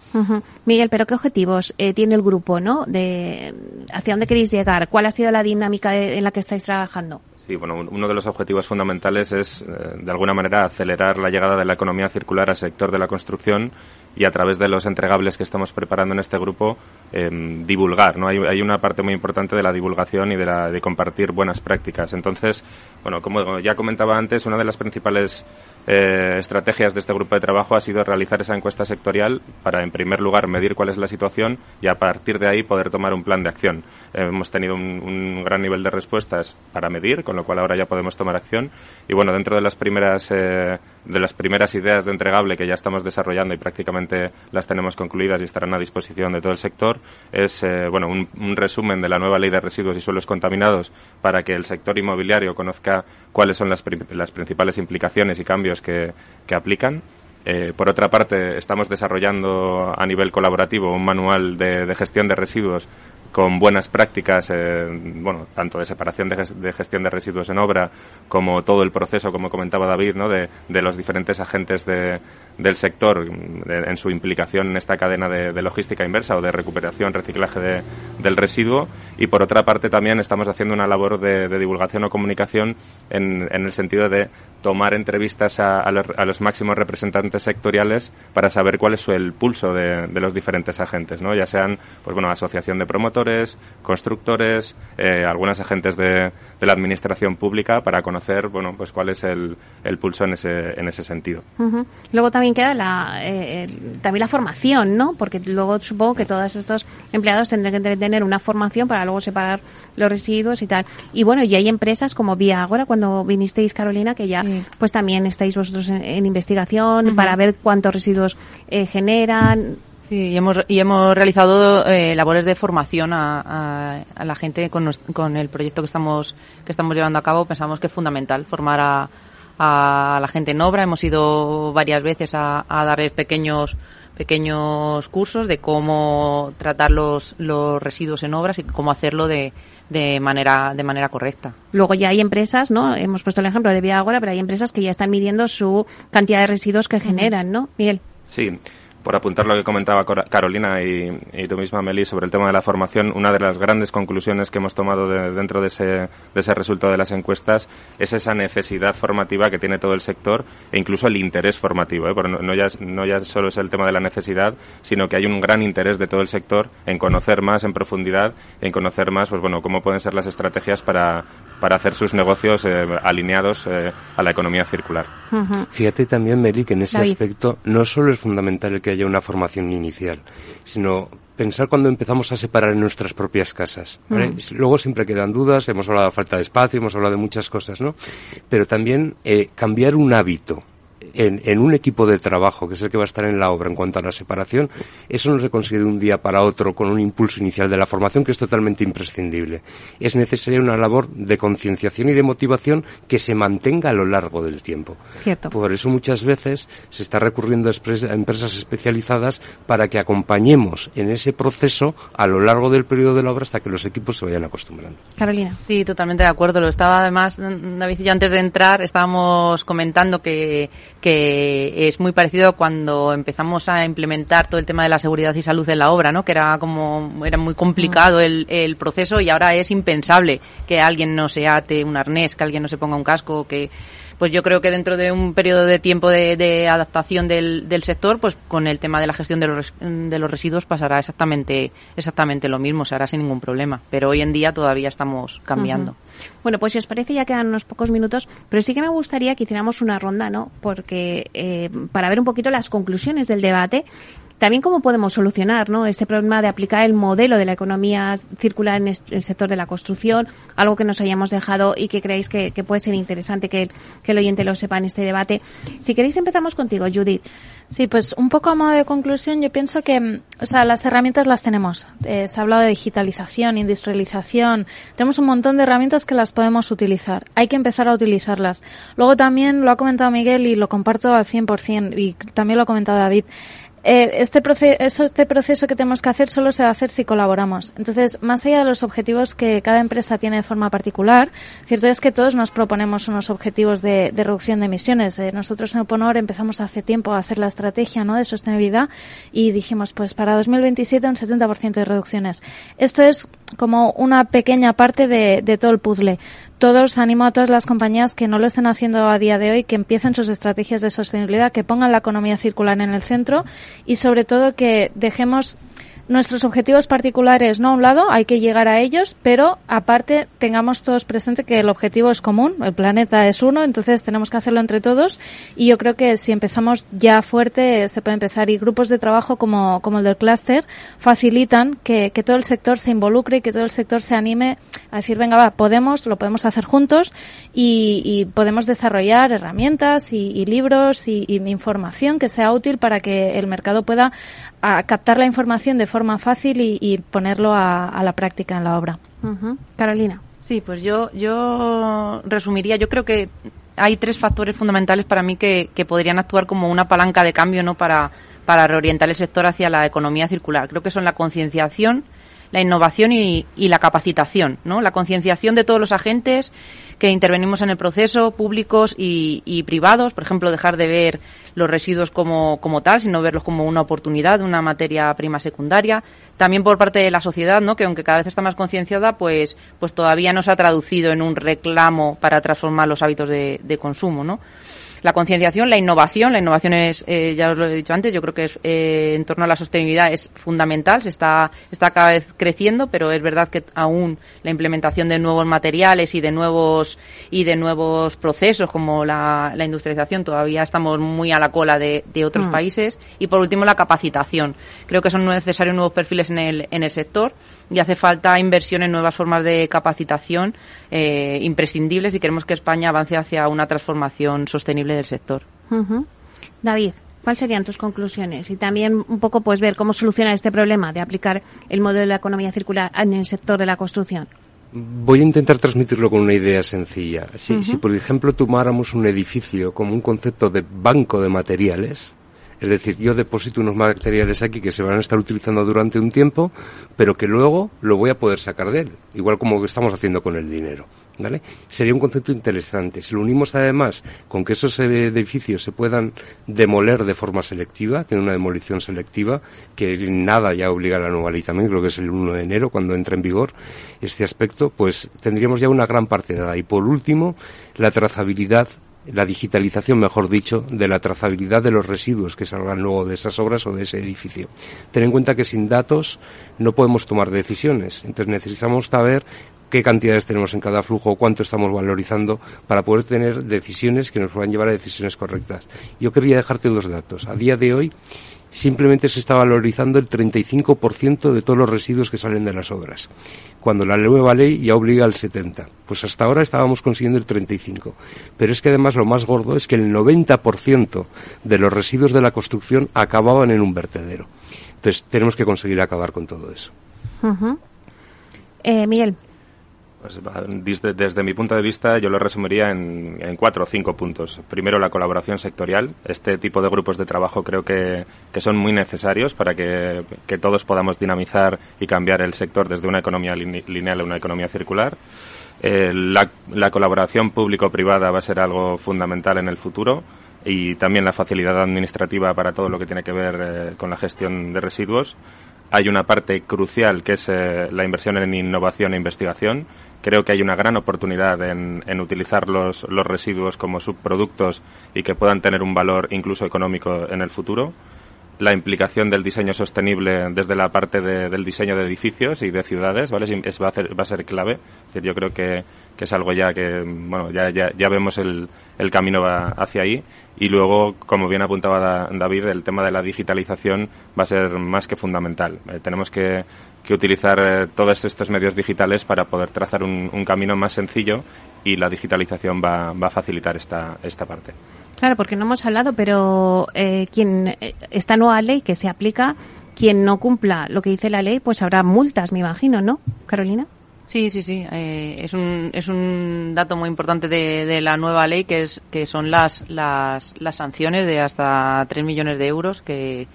Miguel, pero ¿qué objetivos eh, tiene el grupo, no? De hacia dónde queréis llegar. ¿Cuál ha sido la dinámica en la que estáis trabajando? Sí, bueno, uno de los objetivos fundamentales es, eh, de alguna manera, acelerar la llegada de la economía circular al sector de la construcción y a través de los entregables que estamos preparando en este grupo, em, divulgar. ¿no? Hay, hay, una parte muy importante de la divulgación y de, la, de compartir buenas prácticas. Entonces, bueno, como ya comentaba antes, una de las principales eh, estrategias de este grupo de trabajo ha sido realizar esa encuesta sectorial para, en primer lugar, medir cuál es la situación y a partir de ahí poder tomar un plan de acción. hemos tenido un, gran nivel de respuestas para medir, con lo cual ahora ya podemos tomar acción. Y bueno, dentro de las primeras eh, de las primeras ideas de entregable que ya estamos desarrollando y prácticamente las tenemos concluidas y estarán a disposición de todo el sector es eh, bueno un, resumen de la nueva ley de residuos y suelos contaminados para que el sector inmobiliario conozca cuáles son las, las principales implicaciones y cambios que, que aplican. Eh, por otra parte, estamos desarrollando a nivel colaborativo un manual de gestión de residuos con buenas prácticas, eh, bueno, tanto de separación de, gestión de residuos en obra como todo el proceso, como comentaba David, ¿no? de, de los diferentes agentes de, del sector en su implicación en esta cadena de, logística inversa o de recuperación, reciclaje del residuo. Y por otra parte también estamos haciendo una labor de, divulgación o comunicación en, en, el sentido de tomar entrevistas a, a, los, máximos representantes sectoriales para saber cuál es el pulso de, los diferentes agentes, ¿no? ya sean pues bueno asociación de promotores, constructores, eh, algunos agentes de, la administración pública para conocer bueno pues cuál es el, el pulso en ese, en ese sentido. Luego también queda la, eh, también la formación, ¿no? Porque luego supongo que todos estos empleados tendrán que tener una formación para luego separar los residuos y tal. Y bueno, y hay empresas como Vía Agora, cuando vinisteis, Carolina, que ya pues también estáis vosotros en, investigación para ver cuántos residuos eh, generan. Sí, y hemos, y hemos realizado eh, labores de formación a, a, la gente con, con el proyecto que estamos, que estamos llevando a cabo. Pensamos que es fundamental formar a, a la gente en obra. Hemos ido varias veces a, a darles pequeños pequeños cursos de cómo tratar los, los residuos en obras y cómo hacerlo de, de manera de manera correcta. Luego ya hay empresas, ¿no? Hemos puesto el ejemplo de Vía Agora, pero hay empresas que ya están midiendo su cantidad de residuos que generan, ¿no? Miguel. Sí por apuntar lo que comentaba Carolina y, tú misma, Meli, sobre el tema de la formación, una de las grandes conclusiones que hemos tomado dentro de ese, de ese resultado de las encuestas es esa necesidad formativa que tiene todo el sector e incluso el interés formativo. ¿eh? Porque no, ya, no ya solo es el tema de la necesidad, sino que hay un gran interés de todo el sector en conocer más en profundidad, en conocer más, pues bueno, cómo pueden ser las estrategias para, para hacer sus negocios eh, alineados eh, a la economía circular. Fíjate también, Meli, que en ese aspecto no solo es fundamental el que haya una formación inicial, sino pensar cuando empezamos a separar en nuestras propias casas. ¿vale? Luego siempre quedan dudas, hemos hablado de falta de espacio, hemos hablado de muchas cosas, ¿no? Pero también eh, cambiar un hábito en, en un equipo de trabajo, que es el que va a estar en la obra en cuanto a la separación, eso no se consigue de un día para otro con un impulso inicial de la formación que es totalmente imprescindible. Es necesaria una labor de concienciación y de motivación que se mantenga a lo largo del tiempo. Cierto. Por eso muchas veces se está recurriendo a empresas especializadas para que acompañemos en ese proceso a lo largo del periodo de la obra hasta que los equipos se vayan acostumbrando. Carolina. Sí, totalmente de acuerdo. Lo estaba además, David y yo antes de entrar estábamos comentando que, que es muy parecido cuando empezamos a implementar todo el tema de la seguridad y salud en la obra, ¿no? Que era como, era muy complicado el, el proceso y ahora es impensable que alguien no se ate un arnés, que alguien no se ponga un casco, que, pues yo creo que dentro de un periodo de tiempo de, de adaptación del, sector, pues con el tema de la gestión de los, de los residuos pasará exactamente, exactamente lo mismo, se hará sin ningún problema. Pero hoy en día todavía estamos cambiando. Bueno, pues si os parece ya quedan unos pocos minutos, pero sí que me gustaría que hiciéramos una ronda, ¿no? Porque eh, para ver un poquito las conclusiones del debate, también cómo podemos solucionar, ¿no? Este problema de aplicar el modelo de la economía circular en el sector de la construcción, algo que nos hayamos dejado y que creéis que, puede ser interesante que, el oyente lo sepa en este debate. Si queréis empezamos contigo, Judith. Sí, pues un poco a modo de conclusión, yo pienso que, o sea, las herramientas las tenemos. Eh, se ha hablado de digitalización, industrialización. Tenemos un montón de herramientas que las podemos utilizar. Hay que empezar a utilizarlas. Luego también lo ha comentado Miguel y lo comparto al 100% y también lo ha comentado David. Eh, este, proceso, este proceso que tenemos que hacer solo se va a hacer si colaboramos. Entonces, más allá de los objetivos que cada empresa tiene de forma particular, cierto es que todos nos proponemos unos objetivos de, de reducción de emisiones. Eh, nosotros en Oponor empezamos hace tiempo a hacer la estrategia ¿no? de sostenibilidad y dijimos, pues para 2027 un 70% de reducciones. Esto es como una pequeña parte de, de todo el puzzle. Todos animo a todas las compañías que no lo estén haciendo a día de hoy, que empiecen sus estrategias de sostenibilidad, que pongan la economía circular en el centro y sobre todo que dejemos nuestros objetivos particulares no a un lado, hay que llegar a ellos, pero aparte tengamos todos presente que el objetivo es común, el planeta es uno, entonces tenemos que hacerlo entre todos y yo creo que si empezamos ya fuerte se puede empezar y grupos de trabajo como, como el del clúster facilitan que, que todo el sector se involucre y que todo el sector se anime a decir, venga, va, podemos, lo podemos hacer juntos y, y podemos desarrollar herramientas y, libros y información que sea útil para que el mercado pueda a, captar la información de forma fácil y, y ponerlo a, a, la práctica en la obra. Carolina. Sí, pues yo, yo resumiría, yo creo que hay tres factores fundamentales para mí que, que podrían actuar como una palanca de cambio no para, para reorientar el sector hacia la economía circular. Creo que son la concienciación, la innovación y, y, la capacitación, ¿no? La concienciación de todos los agentes que intervenimos en el proceso, públicos y, y, privados, por ejemplo, dejar de ver los residuos como, como tal, sino verlos como una oportunidad, una materia prima secundaria. También por parte de la sociedad, ¿no? Que aunque cada vez está más concienciada, pues, pues todavía no se ha traducido en un reclamo para transformar los hábitos de, de consumo, ¿no? La concienciación, la innovación. La innovación es, eh, ya os lo he dicho antes, yo creo que es, eh, en torno a la sostenibilidad es fundamental, se está, está cada vez creciendo, pero es verdad que aún la implementación de nuevos materiales y de nuevos, y de nuevos procesos como la, la industrialización todavía estamos muy a la cola de, de otros mm. países. Y por último, la capacitación. Creo que son necesarios nuevos perfiles en el, en el sector y hace falta inversión en nuevas formas de capacitación eh, imprescindibles si queremos que España avance hacia una transformación sostenible del sector. Uh -huh. David, ¿cuáles serían tus conclusiones? Y también un poco pues ver cómo solucionar este problema de aplicar el modelo de la economía circular en el sector de la construcción. Voy a intentar transmitirlo con una idea sencilla. Si, uh -huh. si por ejemplo, tomáramos un edificio como un concepto de banco de materiales, es decir, yo deposito unos materiales aquí que se van a estar utilizando durante un tiempo, pero que luego lo voy a poder sacar de él, igual como estamos haciendo con el dinero. ¿Vale? Sería un concepto interesante. Si lo unimos además con que esos edificios se puedan demoler de forma selectiva, tener una demolición selectiva, que nada ya obliga a la nueva ley también, creo que es el 1 de enero cuando entra en vigor este aspecto, pues tendríamos ya una gran parte dada. Y por último, la trazabilidad la digitalización, mejor dicho, de la trazabilidad de los residuos que salgan luego de esas obras o de ese edificio. Ten en cuenta que sin datos no podemos tomar decisiones. Entonces necesitamos saber qué cantidades tenemos en cada flujo, cuánto estamos valorizando para poder tener decisiones que nos puedan llevar a decisiones correctas. Yo quería dejarte dos datos. A día de hoy, simplemente se está valorizando el 35% de todos los residuos que salen de las obras, cuando la nueva ley ya obliga al 70%. Pues hasta ahora estábamos consiguiendo el 35%. Pero es que además lo más gordo es que el 90% de los residuos de la construcción acababan en un vertedero. Entonces tenemos que conseguir acabar con todo eso. eh, Miguel. Pues, desde, mi punto de vista, yo lo resumiría en, cuatro o cinco puntos. Primero, la colaboración sectorial. Este tipo de grupos de trabajo creo que, que son muy necesarios para que, que, todos podamos dinamizar y cambiar el sector desde una economía lineal a una economía circular. Eh, la, la colaboración público-privada va a ser algo fundamental en el futuro y también la facilidad administrativa para todo lo que tiene que ver eh, con la gestión de residuos. Hay una parte crucial que es eh, la inversión en innovación e investigación. Creo que hay una gran oportunidad en, en utilizar los, los, residuos como subproductos y que puedan tener un valor incluso económico en el futuro. La implicación del diseño sostenible desde la parte de, del diseño de edificios y de ciudades ¿vale? es, va, a ser, clave. Yo creo que, que, es algo ya que, bueno, ya, ya, ya vemos el, el camino va hacia ahí. Y luego, como bien apuntaba David, el tema de la digitalización va a ser más que fundamental. Eh, tenemos que, que utilizar eh, todos estos medios digitales para poder trazar un camino más sencillo y la digitalización va, va, a facilitar esta, esta parte. Claro, porque no hemos hablado, pero eh, quien esta nueva ley que se aplica, quien no cumpla lo que dice la ley, pues habrá multas, me imagino, ¿no, Carolina? Sí, sí, sí. Eh, es, un, es un dato muy importante de, de, la nueva ley que es que son las, las, las sanciones de hasta 3 millones de euros que,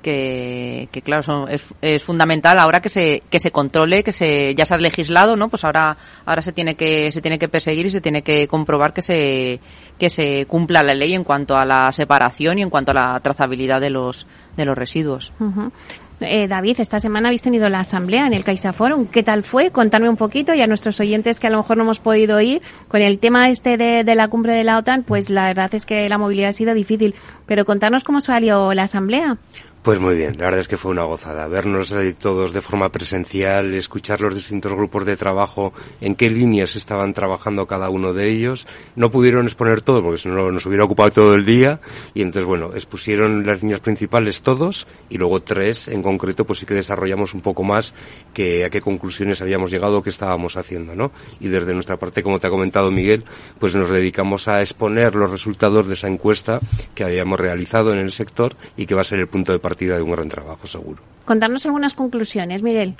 que, que claro, son, es, fundamental ahora que se, que se controle, que se, ya se ha legislado, ¿no? Pues ahora, ahora se tiene que, se tiene que perseguir y se tiene que comprobar que se, que se cumpla la ley en cuanto a la separación y en cuanto a la trazabilidad de los, de los residuos. Eh, David, esta semana habéis tenido la asamblea en el Caixa Forum. ¿Qué tal fue? Contadme un poquito y a nuestros oyentes que a lo mejor no hemos podido ir con el tema este de, de, la cumbre de la OTAN, pues la verdad es que la movilidad ha sido difícil. Pero contarnos cómo salió la asamblea. Pues muy bien, la verdad es que fue una gozada vernos ahí todos de forma presencial, escuchar los distintos grupos de trabajo, en qué líneas estaban trabajando cada uno de ellos. No pudieron exponer todo porque si no nos hubiera ocupado todo el día y entonces bueno, expusieron las líneas principales todos y luego tres en concreto pues sí que desarrollamos un poco más que a qué conclusiones habíamos llegado, qué estábamos haciendo, ¿no? Y desde nuestra parte, como te ha comentado Miguel, pues nos dedicamos a exponer los resultados de esa encuesta que habíamos realizado en el sector y que va a ser el punto de partida partida de un gran trabajo, seguro. Contarnos algunas conclusiones, Miguel.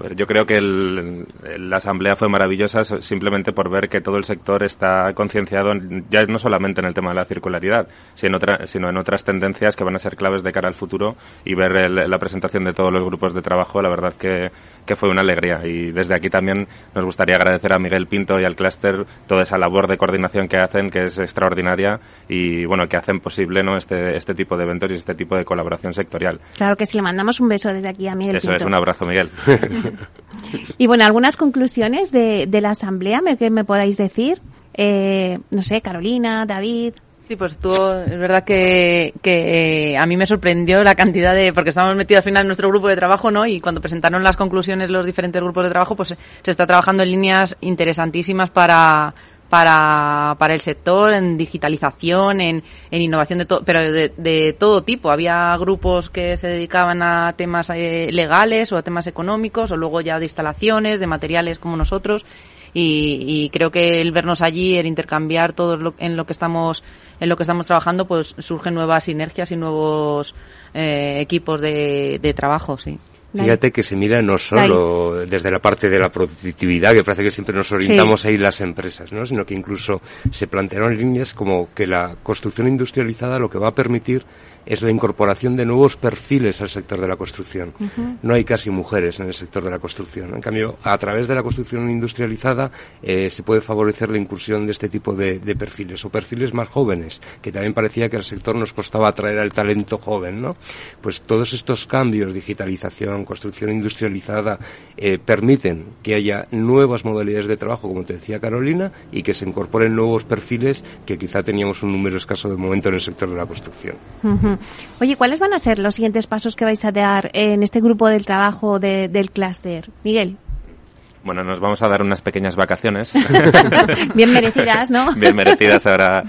Ver, yo creo que el, la asamblea fue maravillosa simplemente por ver que todo el sector está concienciado ya no solamente en el tema de la circularidad, sino en, otra, sino en otras tendencias que van a ser claves de cara al futuro y ver el, la presentación de todos los grupos de trabajo, la verdad que, que fue una alegría. Y desde aquí también nos gustaría agradecer a Miguel Pinto y al clúster toda esa labor de coordinación que hacen, que es extraordinaria y bueno, que hacen posible ¿no? este, este tipo de eventos y este tipo de colaboración sectorial. Claro que sí, le mandamos un beso desde aquí a Miguel Eso Pinto. es, un abrazo, Miguel. [LAUGHS] [LAUGHS] y bueno, algunas conclusiones de, de la asamblea que me podáis decir. Eh, no sé, Carolina, David. Sí, pues tú, es verdad que, que eh, a mí me sorprendió la cantidad de, porque estábamos metidos al final en nuestro grupo de trabajo, ¿no? Y cuando presentaron las conclusiones los diferentes grupos de trabajo, pues se está trabajando en líneas interesantísimas para, para, para el sector, en digitalización, en, en innovación de todo, pero de, de, todo tipo. Había grupos que se dedicaban a temas eh, legales o a temas económicos, o luego ya de instalaciones, de materiales como nosotros. Y, y, creo que el vernos allí, el intercambiar todo lo, en lo que estamos en lo que estamos trabajando, pues surgen nuevas sinergias y nuevos eh, equipos de, de trabajo, sí. Fíjate que se mira no solo desde la parte de la productividad, que parece que siempre nos orientamos sí. ahí las empresas, ¿no? sino que incluso se plantearon líneas como que la construcción industrializada lo que va a permitir es la incorporación de nuevos perfiles al sector de la construcción. Uh -huh. No hay casi mujeres en el sector de la construcción. En cambio, a través de la construcción industrializada eh, se puede favorecer la incursión de este tipo de, de, perfiles o perfiles más jóvenes, que también parecía que al sector nos costaba atraer al talento joven, ¿no? Pues todos estos cambios, digitalización, construcción industrializada, eh, permiten que haya nuevas modalidades de trabajo, como te decía Carolina, y que se incorporen nuevos perfiles que quizá teníamos un número escaso de momento en el sector de la construcción. Uh -huh. Oye, ¿cuáles van a ser los siguientes pasos que vais a dar en este grupo del trabajo de, del clúster? Miguel. Bueno, nos vamos a dar unas pequeñas vacaciones. [LAUGHS] Bien merecidas, ¿no? Bien merecidas ahora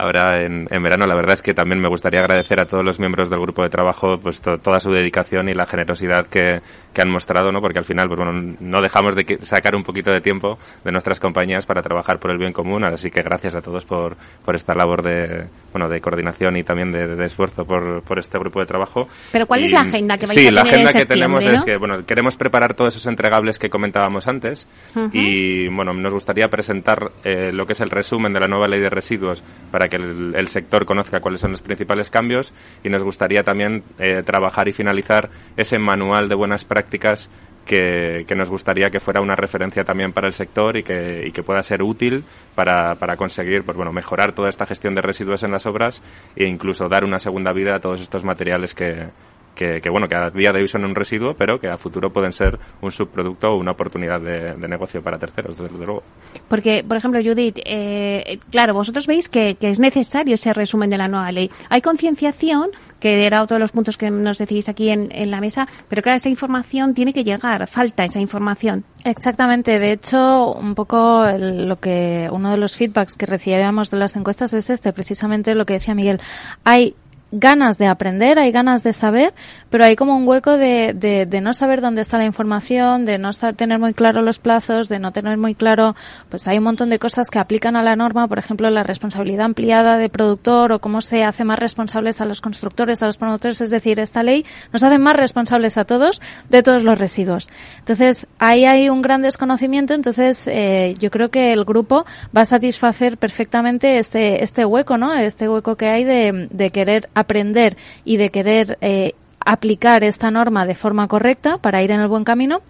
ahora en, verano. La verdad es que también me gustaría agradecer a todos los miembros del grupo de trabajo pues toda su dedicación y la generosidad que, que, han mostrado, ¿no? Porque al final, pues bueno, no dejamos de sacar un poquito de tiempo de nuestras compañías para trabajar por el bien común. Así que gracias a todos por, por esta labor de, bueno, de coordinación y también de, esfuerzo por, por, este grupo de trabajo. Pero ¿cuál es la agenda que vais a tener la agenda que tenemos es que, bueno, queremos preparar todos esos entregables que comentábamos antes y, bueno, nos gustaría presentar eh, lo que es el resumen de la nueva ley de residuos para que el, sector conozca cuáles son los principales cambios y nos gustaría también eh, trabajar y finalizar ese manual de buenas prácticas que, nos gustaría que fuera una referencia también para el sector y que, y que pueda ser útil para, para conseguir pues bueno, mejorar toda esta gestión de residuos en las obras e incluso dar una segunda vida a todos estos materiales que, que, bueno, que a día de hoy son un residuo, pero que a futuro pueden ser un subproducto o una oportunidad de, negocio para terceros, desde luego. Porque, por ejemplo, Judith, eh, claro, vosotros veis que, que, es necesario ese resumen de la nueva ley. Hay concienciación, que era otro de los puntos que nos decís aquí en, en la mesa, pero claro, esa información tiene que llegar, falta esa información. Exactamente. De hecho, un poco lo que uno de los feedbacks que recibíamos de las encuestas es este, precisamente lo que decía Miguel. Hay ganas de aprender, hay ganas de saber, pero hay como un hueco de, de, de no saber dónde está la información, de no tener muy claro los plazos, de no tener muy claro, pues hay un montón de cosas que aplican a la norma, por ejemplo, la responsabilidad ampliada de productor o cómo se hace más responsables a los constructores, a los promotores, es decir, esta ley nos hace más responsables a todos de todos los residuos. Entonces, ahí hay un gran desconocimiento, entonces eh, yo creo que el grupo va a satisfacer perfectamente este, este hueco, ¿no? Este hueco que hay de, de querer aprender y de querer eh, aplicar esta norma de forma correcta para ir en el buen camino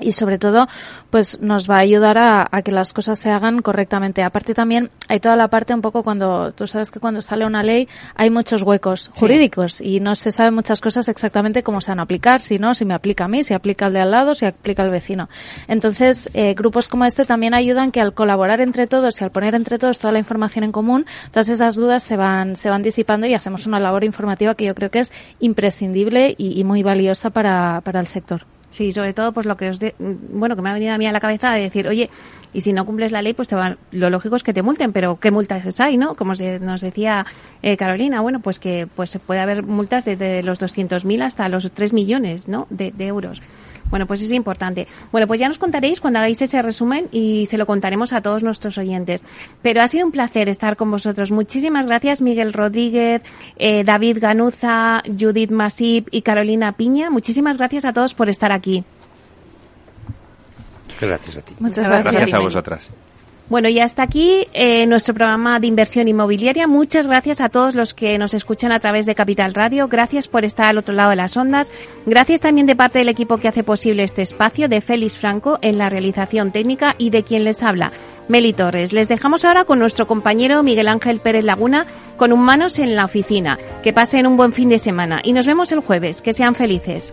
y sobre todo pues nos va a ayudar a, que las cosas se hagan correctamente. Aparte también hay toda la parte un poco cuando tú sabes que cuando sale una ley hay muchos huecos jurídicos y no se sabe muchas cosas exactamente cómo se van a aplicar si no si me aplica a mí si aplica al de al lado si aplica al vecino. Entonces eh, grupos como este también ayudan que al colaborar entre todos y al poner entre todos toda la información en común todas esas dudas se van se van disipando y hacemos una labor informativa que yo creo que es imprescindible y, y muy valiosa para, para el sector Sí, sobre todo, pues lo que os de, bueno, que me ha venido a mí a la cabeza de decir, oye, y si no cumples la ley, pues te van, lo lógico es que te multen, pero ¿qué multas hay, no? Como nos decía eh, Carolina, bueno, pues que pues puede haber multas desde los 200.000 hasta los 3 millones, ¿no? de euros. Bueno, pues es importante. Bueno, pues ya nos contaréis cuando hagáis ese resumen y se lo contaremos a todos nuestros oyentes. Pero ha sido un placer estar con vosotros. Muchísimas gracias, Miguel Rodríguez, eh, David Ganuza, Judith Masip y Carolina Piña. Muchísimas gracias a todos por estar aquí. Gracias a ti. Muchas gracias. Gracias a vosotras. Bueno, y hasta aquí eh, nuestro programa de inversión inmobiliaria. Muchas gracias a todos los que nos escuchan a través de Capital Radio. Gracias por estar al otro lado de las ondas. Gracias también de parte del equipo que hace posible este espacio, de Félix Franco en la realización técnica y de quien les habla, Meli Torres. Les dejamos ahora con nuestro compañero Miguel Ángel Pérez Laguna con Humanos en la oficina. Que pasen un buen fin de semana y nos vemos el jueves. Que sean felices.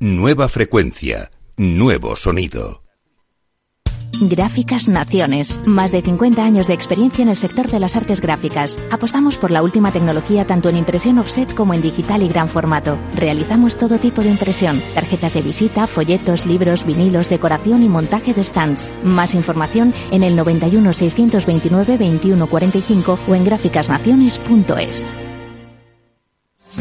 Nueva frecuencia, nuevo sonido. Gráficas Naciones. Más de 50 años de experiencia en el sector de las artes gráficas. Apostamos por la última tecnología tanto en impresión offset como en digital y gran formato. Realizamos todo tipo de impresión. Tarjetas de visita, folletos, libros, vinilos, decoración y montaje de stands. Más información en el 91 629 2145 o en gráficasnaciones.es.